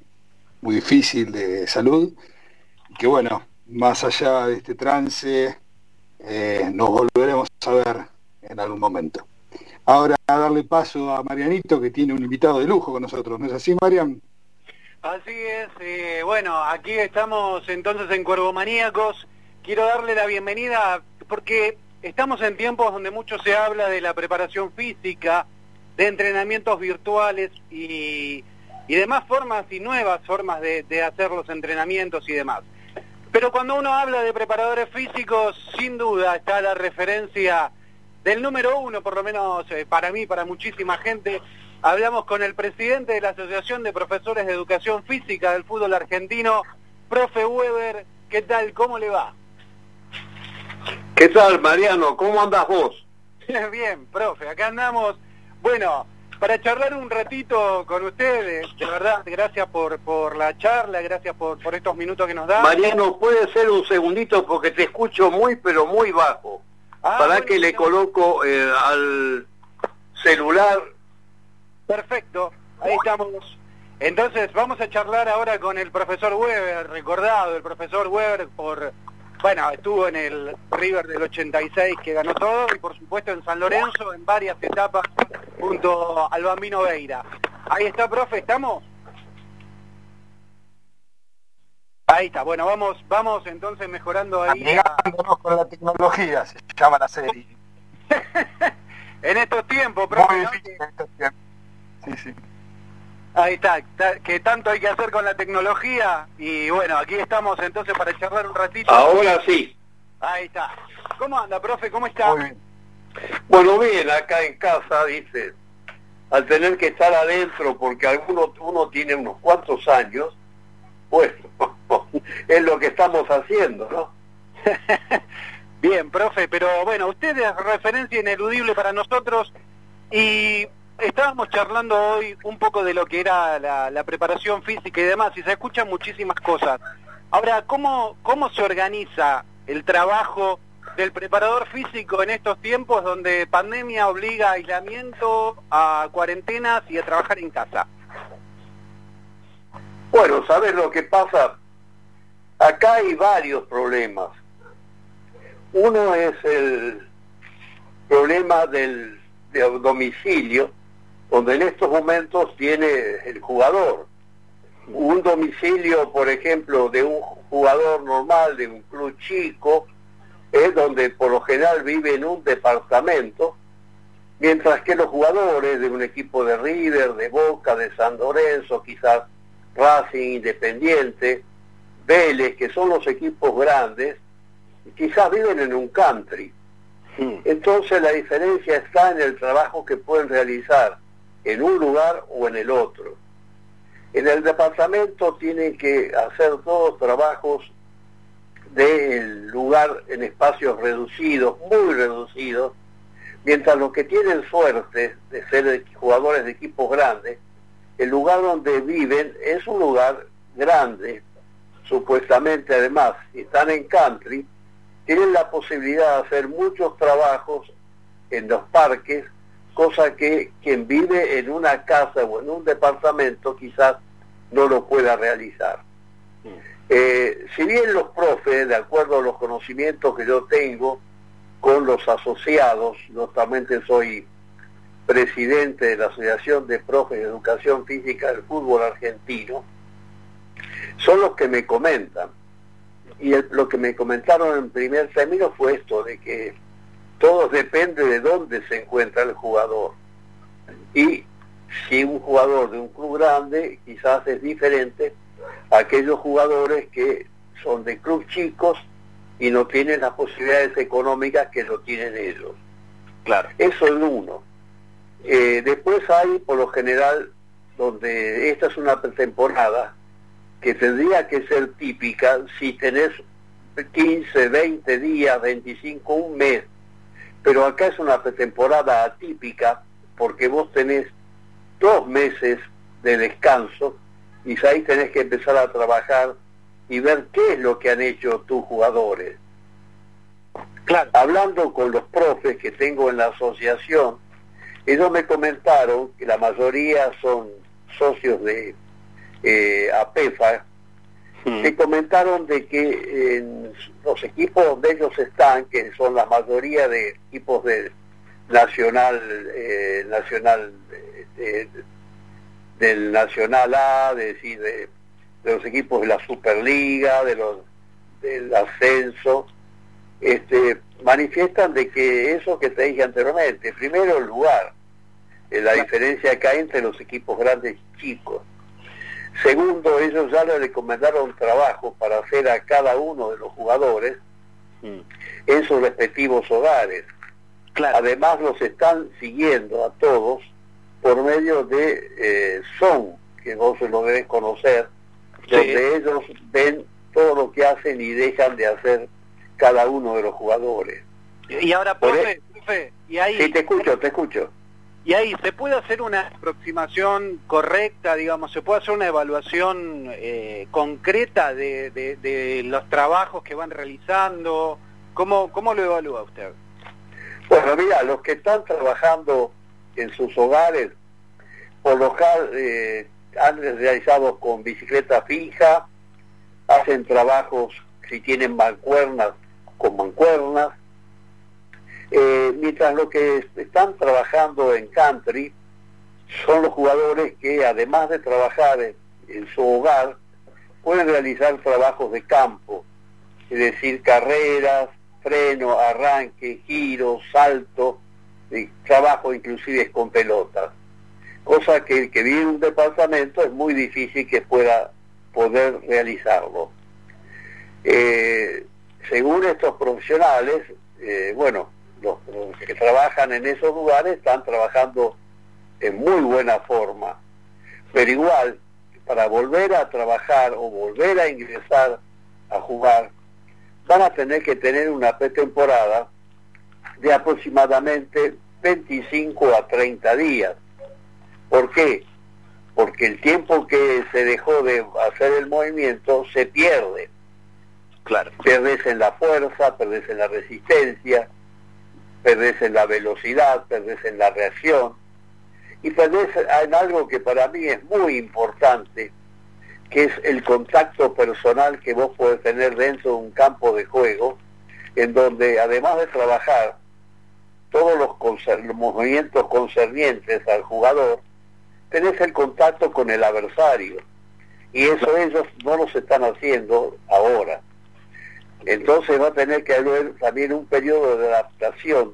muy difícil de salud, que bueno, más allá de este trance, eh, nos volveremos a ver en algún momento. Ahora a darle paso a Marianito, que tiene un invitado de lujo con nosotros, ¿no es así, Marian? Así es, eh, bueno, aquí estamos entonces en Cuervo Maníacos. Quiero darle la bienvenida porque estamos en tiempos donde mucho se habla de la preparación física, de entrenamientos virtuales y, demás formas y nuevas formas de, hacer los entrenamientos y demás. Pero cuando uno habla de preparadores físicos, sin duda está la referencia del número uno, por lo menos eh, para mí, para muchísima gente. Hablamos con el presidente de la Asociación de Profesores de Educación Física del Fútbol Argentino, profe Weber. ¿Qué tal? ¿Cómo le va? ¿Qué tal, Mariano? ¿Cómo andas vos? Bien, profe, acá andamos bueno, para charlar un ratito con ustedes, de verdad, gracias por, por la charla, gracias por, por estos minutos que nos dan. Mariano, puede ser un segundito porque te escucho muy, pero muy bajo. Ah, para que le coloco eh, al celular. Perfecto, ahí estamos. Entonces vamos a charlar ahora con el profesor Weber, recordado, el profesor Weber por bueno, estuvo en el River del 86 que ganó todo y por supuesto en San Lorenzo en varias etapas junto al Bambino Veira. Ahí está, profe, ¿estamos? Ahí está, bueno, vamos, vamos entonces mejorando ahí. Amigándonos con la tecnología, se llama la serie. en estos tiempos, profe, Muy difícil en estos tiempos. Sí, sí. Ahí está, que tanto hay que hacer con la tecnología y bueno, aquí estamos entonces para charlar un ratito. Ahora sí. Ahí está. ¿Cómo anda, profe? ¿Cómo está? Muy bien. Bueno, bien, acá en casa, dice, al tener que estar adentro, porque alguno, uno tiene unos cuantos años, pues es lo que estamos haciendo, ¿no? Bien, profe, pero bueno, usted es referencia ineludible para nosotros y estábamos charlando hoy un poco de lo que era la, la preparación física y demás, y se escuchan muchísimas cosas. Ahora, ¿cómo, ¿cómo se organiza el trabajo del preparador físico en estos tiempos donde pandemia obliga a aislamiento, a cuarentenas y a trabajar en casa? Bueno, ¿sabes lo que pasa? Acá hay varios problemas. Uno es el problema del, del domicilio, donde en estos momentos tiene el jugador. Un domicilio, por ejemplo, de un jugador normal, de un club chico, es donde por lo general vive en un departamento, mientras que los jugadores de un equipo de River, de Boca, de San Lorenzo, quizás Racing, Independiente, Vélez, que son los equipos grandes, quizás viven en un country. Entonces la diferencia está en el trabajo que pueden realizar en un lugar o en el otro. En el departamento tienen que hacer todos trabajos del lugar en espacios reducidos, muy reducidos, mientras los que tienen suerte de ser jugadores de equipos grandes, el lugar donde viven es un lugar grande, supuestamente además, si están en country, tienen la posibilidad de hacer muchos trabajos en los parques, cosa que quien vive en una casa o en un departamento quizás no lo pueda realizar. Eh, si bien los profes, de acuerdo a los conocimientos que yo tengo con los asociados, yo también soy presidente de la Asociación de Profes de Educación Física del Fútbol Argentino, son los que me comentan. Y el- lo que me comentaron en primer término fue esto, de que todo depende de dónde se encuentra el jugador. Y si un jugador de un club grande quizás es diferente a aquellos jugadores que son de club chicos y no tienen las posibilidades económicas que lo tienen ellos. Claro. Eso es uno. Eh, después hay, por lo general, donde esta es una pretemporada, que tendría que ser típica si tenés 15, 20 días, 25, un mes. Pero acá es una pretemporada atípica porque vos tenés dos meses de descanso y ahí tenés que empezar a trabajar y ver qué es lo que han hecho tus jugadores. Claro. Hablando con los profes que tengo en la asociación, ellos me comentaron que la mayoría son socios de eh, APEFA, me comentaron de que en los equipos donde ellos están, que son la mayoría de equipos de nacional, eh, nacional eh, de- del Nacional A, de, decir, de, de los equipos de la Superliga, de los del ascenso, este, manifiestan de que eso que te dije anteriormente, primero el lugar, eh, la diferencia que hay entre los equipos grandes y chicos. Segundo, ellos ya le recomendaron trabajo para hacer a cada uno de los jugadores en sus respectivos hogares. Además los están siguiendo a todos por medio de eh, Zoom, que vos lo debes conocer, donde ellos ven todo lo que hacen y dejan de hacer cada uno de los jugadores. Y ahora, profe, profe, y ahí... Sí, te escucho, te escucho. Y ahí, ¿se puede hacer una aproximación correcta, digamos, se puede hacer una evaluación eh, concreta de, de- los trabajos que van realizando? ¿Cómo, ¿Cómo lo evalúa usted? Bueno, mira, los que están trabajando en sus hogares, por lo general eh, han realizado con bicicleta fija, hacen trabajos, si tienen mancuernas, con mancuernas, Eh, mientras los que están trabajando en country son los jugadores que además de trabajar en, su hogar, pueden realizar trabajos de campo, es decir, carreras, freno, arranque, giro, salto, trabajo inclusive con pelotas. Cosa que el que vive en un departamento es muy difícil que pueda poder realizarlo. Eh, según estos profesionales, eh, bueno, los, que trabajan en esos lugares están trabajando en muy buena forma, pero igual, para volver a trabajar o volver a ingresar a jugar, van a tener que tener una pretemporada de aproximadamente 25 a 30 días. ¿Por qué? Porque el tiempo que se dejó de hacer el movimiento se pierde. Claro. Perdés en la fuerza, perdés en la resistencia, perdés en la velocidad, perdés en la reacción y perdés en algo que para mí es muy importante, que es el contacto personal que vos podés tener dentro de un campo de juego, en donde además de trabajar todos los, los movimientos concernientes al jugador, tenés el contacto con el adversario. Y eso ellos no lo están haciendo ahora. Entonces va a tener que haber también un periodo de adaptación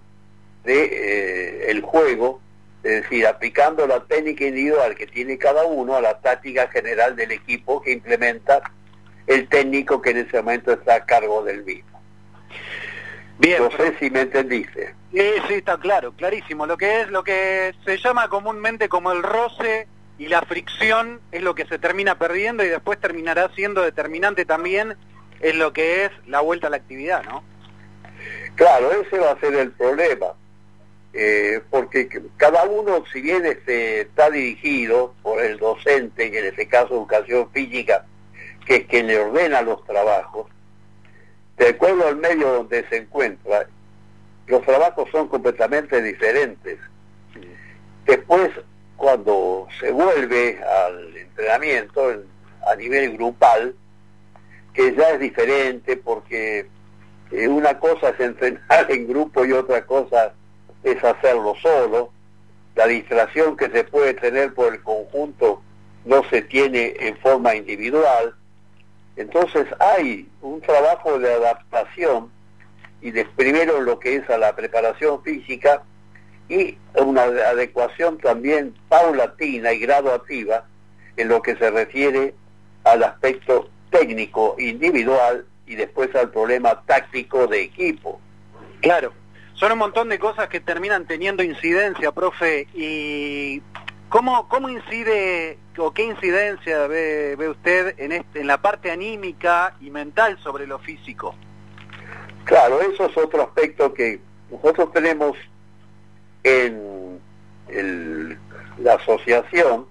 de eh, el juego, es decir, aplicando la técnica individual que tiene cada uno a la táctica general del equipo que implementa el técnico que en ese momento está a cargo del mismo. Bien, no sé si me entendiste. Sí, sí, está claro, clarísimo. Lo que es lo que se llama comúnmente como el roce y la fricción es lo que se termina perdiendo y después terminará siendo determinante también es lo que es la vuelta a la actividad, ¿no? Claro, ese va a ser el problema. Eh, porque cada uno, si bien este, está dirigido por el docente, en este caso educación física, que es quien le ordena los trabajos, de acuerdo al medio donde se encuentra, los trabajos son completamente diferentes. Después, cuando se vuelve al entrenamiento a nivel grupal, que ya es diferente porque eh, una cosa es entrenar en grupo y otra cosa es hacerlo solo. La distracción que se puede tener por el conjunto no se tiene en forma individual. Entonces hay un trabajo de adaptación y de primero lo que es a la preparación física y una adecuación también paulatina y graduativa en lo que se refiere al aspecto técnico individual y después al problema táctico de equipo. Claro, son un montón de cosas que terminan teniendo incidencia, profe, y ¿cómo, cómo incide o qué incidencia ve, ve usted en, este, en la parte anímica y mental sobre lo físico? Claro, eso es otro aspecto que nosotros tenemos en la asociación,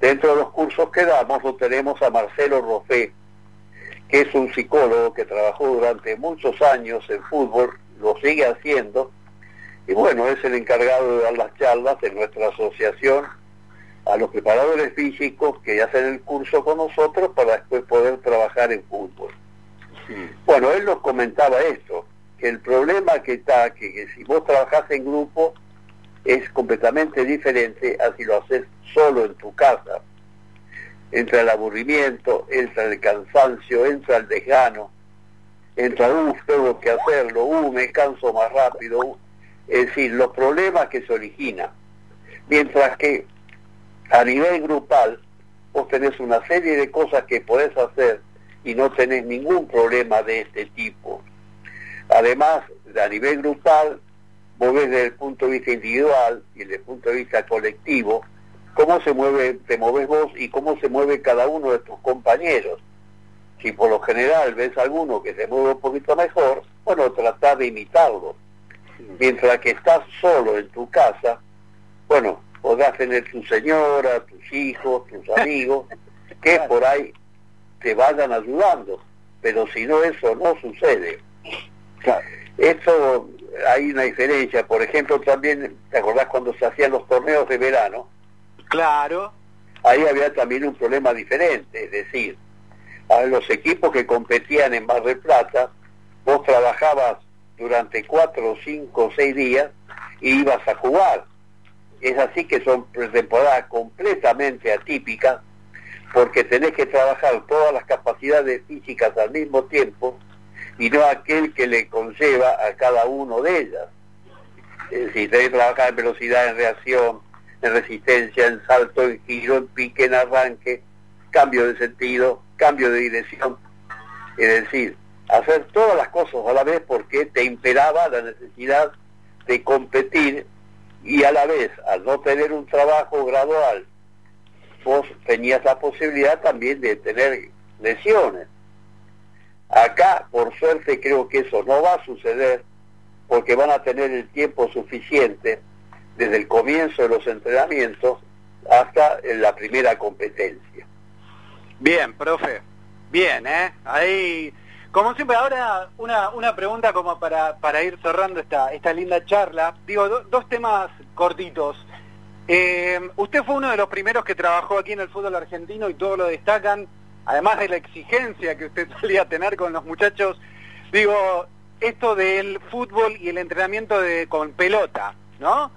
dentro de los cursos que damos, lo tenemos a Marcelo Rofé, que es un psicólogo que trabajó durante muchos años en fútbol, lo sigue haciendo, y bueno, es el encargado de dar las charlas en nuestra asociación a los preparadores físicos que hacen el curso con nosotros para después poder trabajar en fútbol. Bueno, él nos comentaba esto, que el problema que está, que, si vos trabajás en grupo, es completamente diferente a si lo haces solo en tu casa. Entra el aburrimiento, entra el cansancio, entra el desgano, entra, uff, tengo que hacerlo, uh, me canso más rápido. Es decir, los problemas que se originan. Mientras que a nivel grupal, vos tenés una serie de cosas que podés hacer y no tenés ningún problema de este tipo. Además, a nivel grupal, vos ves desde el punto de vista individual y desde el punto de vista colectivo, cómo se mueve, te mueves vos y cómo se mueve cada uno de tus compañeros. Si por lo general ves a alguno que se mueve un poquito mejor, bueno, trata de imitarlo. Mientras que estás solo en tu casa, bueno, podrás tener tu señora, tus hijos, tus amigos, que por ahí te vayan ayudando, pero si no eso no sucede. Esto hay una diferencia, por ejemplo también, ¿te acordás cuando se hacían los torneos de verano? Claro. Ahí había también un problema diferente, es decir, a los equipos que competían en Mar del Plata, vos trabajabas durante cuatro, cinco, seis días y ibas a jugar. Es así que son temporadas completamente atípicas porque tenés que trabajar todas las capacidades físicas al mismo tiempo y no aquel que le conlleva a cada uno de ellas. Es decir, trabajar en velocidad, en reacción, en resistencia, en salto, en giro, en pique, en arranque, cambio de sentido, cambio de dirección. Es decir, hacer todas las cosas a la vez porque te imperaba la necesidad de competir y a la vez, al no tener un trabajo gradual, vos tenías la posibilidad también de tener lesiones. Acá, por suerte, creo que eso no va a suceder porque van a tener el tiempo suficiente desde el comienzo de los entrenamientos hasta la primera competencia. Bien, profe. Bien, ¿eh? Ahí, como siempre, ahora una, una pregunta como para, para ir cerrando esta, esta linda charla. Digo, dos temas cortitos. Eh, usted fue uno de los primeros que trabajó aquí en el fútbol argentino y todos lo destacan, además de la exigencia que usted solía tener con los muchachos. Digo, esto del fútbol y el entrenamiento de, con pelota, ¿no?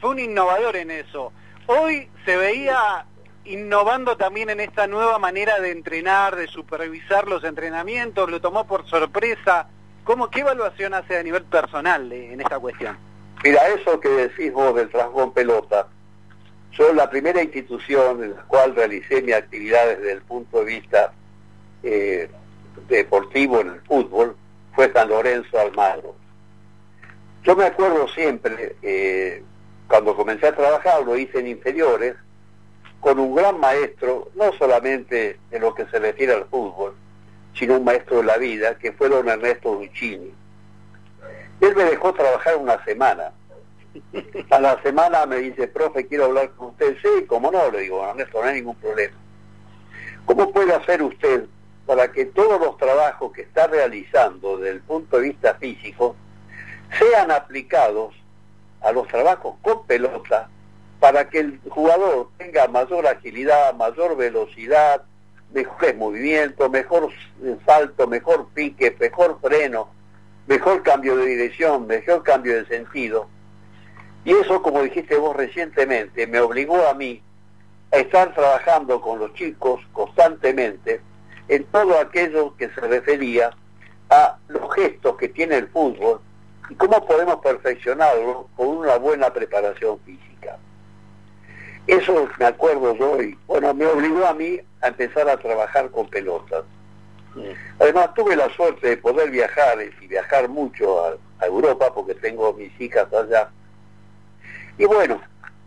Fue un innovador en eso. Hoy se veía innovando también en esta nueva manera de entrenar, de supervisar los entrenamientos, lo tomó por sorpresa. ¿Cómo, ¿Qué evaluación hace a nivel personal en esta cuestión? Mira, eso que decís vos del trasgón pelota, yo la primera institución en la cual realicé mi actividad desde el punto de vista eh, deportivo en el fútbol fue San Lorenzo Almagro. Yo me acuerdo siempre, eh, cuando comencé a trabajar, lo hice en inferiores, con un gran maestro, no solamente en lo que se refiere al fútbol, sino un maestro de la vida, que fue don Ernesto Duccini. Él me dejó trabajar una semana. A la semana me dice, profe, quiero hablar con usted. Sí, como no, le digo, Ernesto, no hay ningún problema. ¿Cómo puede hacer usted para que todos los trabajos que está realizando desde el punto de vista físico sean aplicados a los trabajos con pelota para que el jugador tenga mayor agilidad, mayor velocidad, mejores movimientos, mejor salto, mejor pique, mejor freno, mejor cambio de dirección, mejor cambio de sentido. Y eso, como dijiste vos recientemente, me obligó a mí a estar trabajando con los chicos constantemente en todo aquello que se refería a los gestos que tiene el fútbol y cómo podemos perfeccionarlo con una buena preparación física. Eso me acuerdo yo y bueno, me obligó a mí a empezar a trabajar con pelotas. Además tuve la suerte de poder viajar y viajar mucho a, Europa porque tengo mis hijas allá. Y bueno,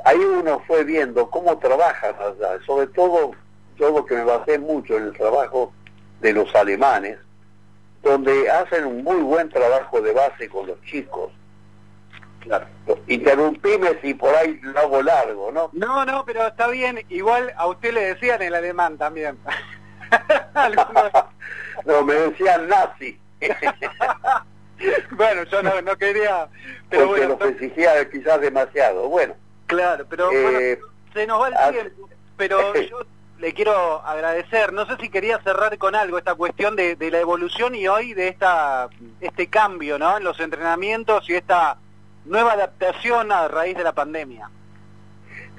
ahí uno fue viendo cómo trabajan allá, sobre todo yo lo que me basé mucho en el trabajo de los alemanes, donde hacen un muy buen trabajo de base con los chicos. Claro. Interrumpime si por ahí lo hago largo, ¿no? No, no, pero está bien. Igual a usted le decían el alemán también. no, me decían nazi. bueno, yo no, no quería... Pero Porque bueno, los exigía quizás demasiado. Bueno. Claro, pero eh, se nos va el tiempo. Pero yo le quiero agradecer. No sé si quería cerrar con algo esta cuestión de, la evolución y hoy de esta este cambio ¿no? en los entrenamientos y esta nueva adaptación a raíz de la pandemia.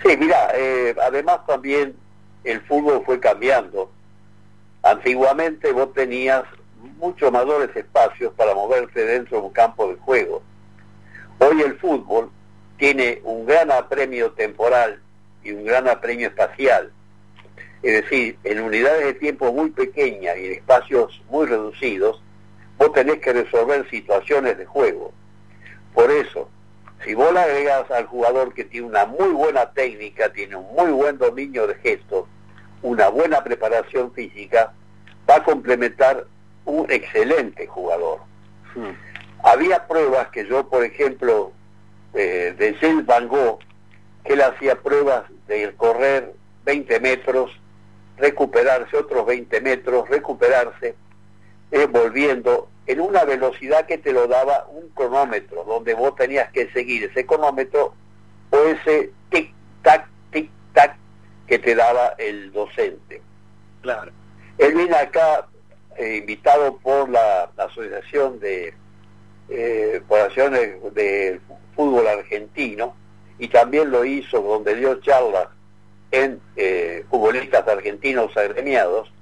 Sí, mira, eh, además también el fútbol fue cambiando. Antiguamente vos tenías mucho mayores espacios para moverte dentro de un campo de juego. Hoy el fútbol tiene un gran apremio temporal y un gran apremio espacial es decir, en unidades de tiempo muy pequeñas y en espacios muy reducidos, vos tenés que resolver situaciones de juego. Por eso, si vos le agregas al jugador que tiene una muy buena técnica, tiene un muy buen dominio de gestos, una buena preparación física, va a complementar un excelente jugador. Hmm. Había pruebas que yo, por ejemplo, eh, de Gilles Van Gogh, que él hacía pruebas de correr 20 metros recuperarse otros 20 metros, recuperarse, eh, volviendo en una velocidad que te lo daba un cronómetro, donde vos tenías que seguir ese cronómetro o ese tic-tac, tic-tac que te daba el docente. Claro. Él viene acá eh, invitado por la, Asociación de eh, de Fútbol Argentino y también lo hizo donde dio charlas en eh, futbolistas argentinos agremiados.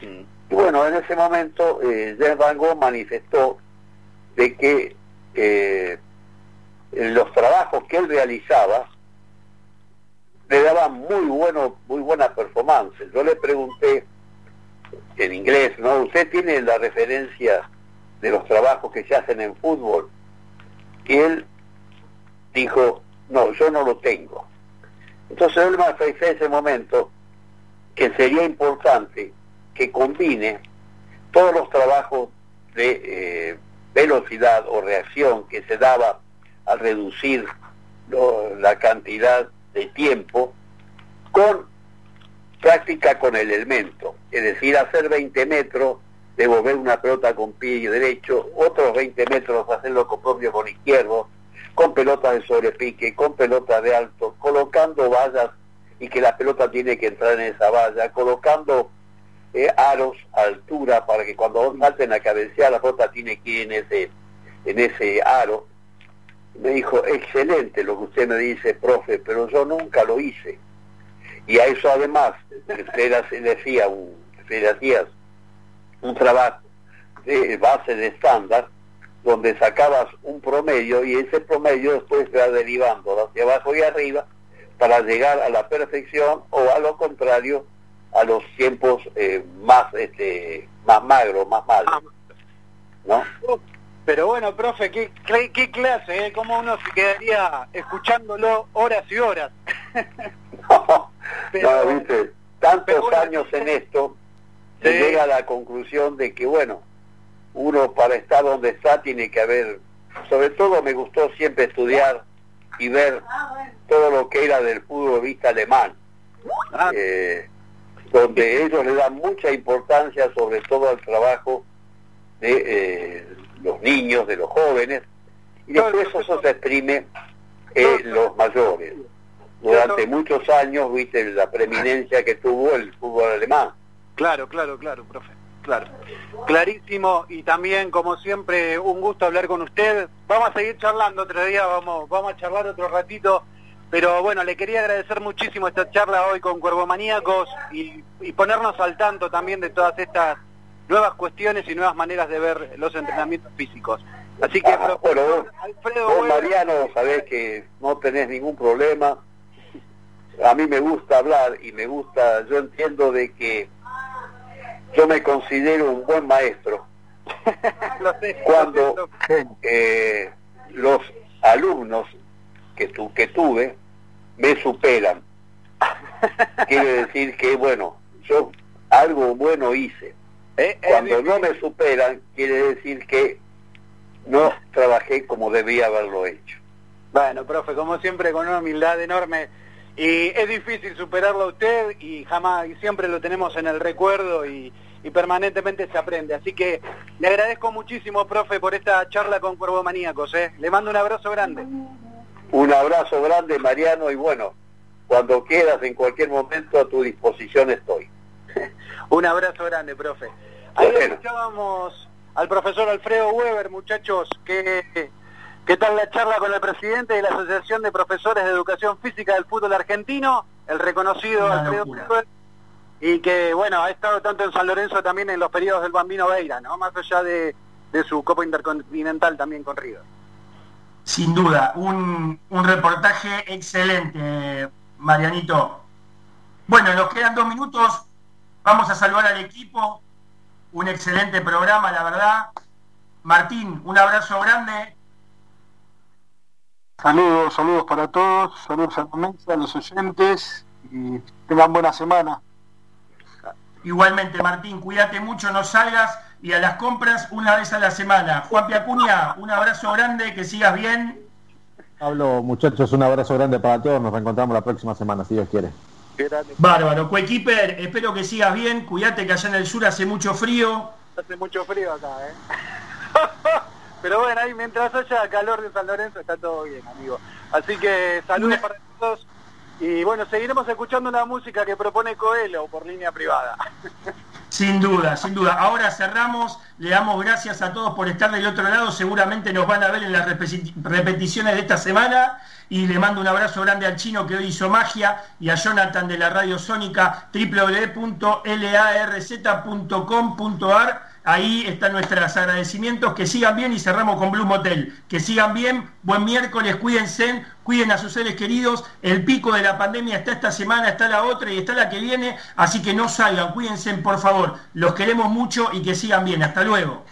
Y bueno, en ese momento eh, James Van Gogh manifestó de que eh, los trabajos que él realizaba le daban muy bueno, muy buena performance. Yo le pregunté en inglés, ¿no? Usted tiene la referencia de los trabajos que se hacen en fútbol. Y él dijo, no, yo no lo tengo. Entonces él me en ese momento que sería importante que combine todos los trabajos de eh, velocidad o reacción que se daba al reducir la cantidad de tiempo con práctica con el elemento, es decir, hacer 20 metros, devolver una pelota con pie derecho, otros 20 metros hacerlo con propio con izquierdo, con pelotas de sobrepique, con pelotas de alto, colocando vallas y que la pelota tiene que entrar en esa valla, colocando eh, aros a altura para que cuando salten a cabecear la pelota tiene que ir en ese, en ese aro. Me dijo, excelente lo que usted me dice, profe, pero yo nunca lo hice. Y a eso además le decía un, le hacías un trabajo de base de estándar donde sacabas un promedio y ese promedio después va derivando hacia abajo y arriba para llegar a la perfección o a lo contrario a los tiempos eh, más este más magros, más malos. ¿No? Pero bueno, profe, qué, qué clase, ¿eh? ¿Cómo uno se quedaría escuchándolo horas y horas? no, Pero, viste, tantos años en esto, se llega a la conclusión de que, bueno, uno para estar donde está tiene que haber, sobre todo me gustó siempre estudiar y ver todo lo que era del fútbol vista alemán, ah. eh, donde ellos le dan mucha importancia sobre todo al trabajo de eh, los niños, de los jóvenes, y después eso se exprime en los mayores. Durante muchos años, viste la preeminencia que tuvo el fútbol alemán. Claro, claro, claro, profe. Claro, clarísimo y también como siempre un gusto hablar con usted. Vamos a seguir charlando otro día, vamos, vamos a charlar otro ratito, pero bueno, le quería agradecer muchísimo esta charla hoy con Cuervomaníacos y, y ponernos al tanto también de todas estas nuevas cuestiones y nuevas maneras de ver los entrenamientos físicos. Así que, ah, bueno, Alfredo, Mariano, sabés que no tenés ningún problema. A mí me gusta hablar y me gusta, yo entiendo de que yo me considero un buen maestro cuando eh, los alumnos que, tu, que tuve me superan. Quiere decir que, bueno, yo algo bueno hice. Eh, cuando no me superan, quiere decir que no trabajé como debía haberlo hecho. Bueno, profe, como siempre, con una humildad enorme. Y es difícil superarlo a usted y jamás, y siempre lo tenemos en el recuerdo y, y permanentemente se aprende. Así que le agradezco muchísimo, profe, por esta charla con Cuervo Maníacos. ¿eh? Le mando un abrazo grande. Un abrazo grande, Mariano, y bueno, cuando quieras, en cualquier momento, a tu disposición estoy. un abrazo grande, profe. Ahí escuchábamos al profesor Alfredo Weber, muchachos, que... ¿Qué tal la charla con el presidente de la Asociación de Profesores de Educación Física del Fútbol Argentino, el reconocido Alfredo Weber? y que, bueno, ha estado tanto en San Lorenzo también en los periodos del Bambino Veira, ¿no? Más allá de, su Copa Intercontinental también con River. Sin duda, un, reportaje excelente, Marianito. Bueno, nos quedan dos minutos, vamos a saludar al equipo, un excelente programa, la verdad. Martín, un abrazo grande. Saludos, saludos para todos, saludos a la mesa, a los oyentes y tengan buena semana. Igualmente, Martín, cuídate mucho, no salgas y a las compras una vez a la semana. Juan Piacuña, un abrazo grande, que sigas bien. Pablo, muchachos, un abrazo grande para todos. Nos reencontramos la próxima semana, si Dios quiere. Bárbaro. Coequiper, espero que sigas bien. Cuídate que allá en el sur hace mucho frío. Hace mucho frío acá, ¿eh? Pero bueno, ahí mientras haya calor de San Lorenzo está todo bien, amigo. Así que saludos para todos y bueno, seguiremos escuchando la música que propone Coelho por línea privada. Sin duda, sin duda. Ahora cerramos, le damos gracias a todos por estar del otro lado, seguramente nos van a ver en las repeticiones de esta semana. Y le mando un abrazo grande al chino que hoy hizo magia y a Jonathan de la Radio Sónica www.larz.com.ar Ahí están nuestros agradecimientos. Que sigan bien y cerramos con Blue Motel. Que sigan bien. Buen miércoles. Cuídense. Cuiden a sus seres queridos. El pico de la pandemia está esta semana, está la otra y está la que viene. Así que no salgan. Cuídense, por favor. Los queremos mucho y que sigan bien. Hasta luego.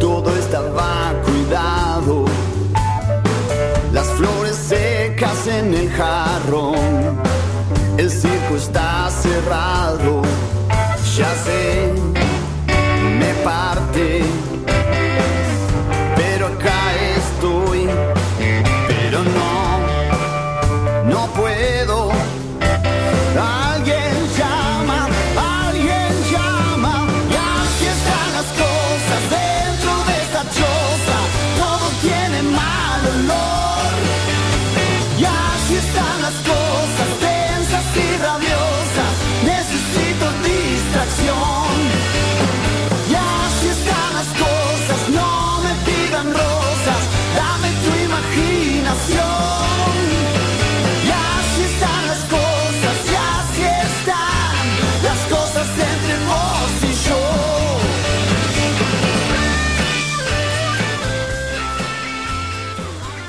todo estaba cuidado. Las flores secas en el jarrón. El circo está cerrado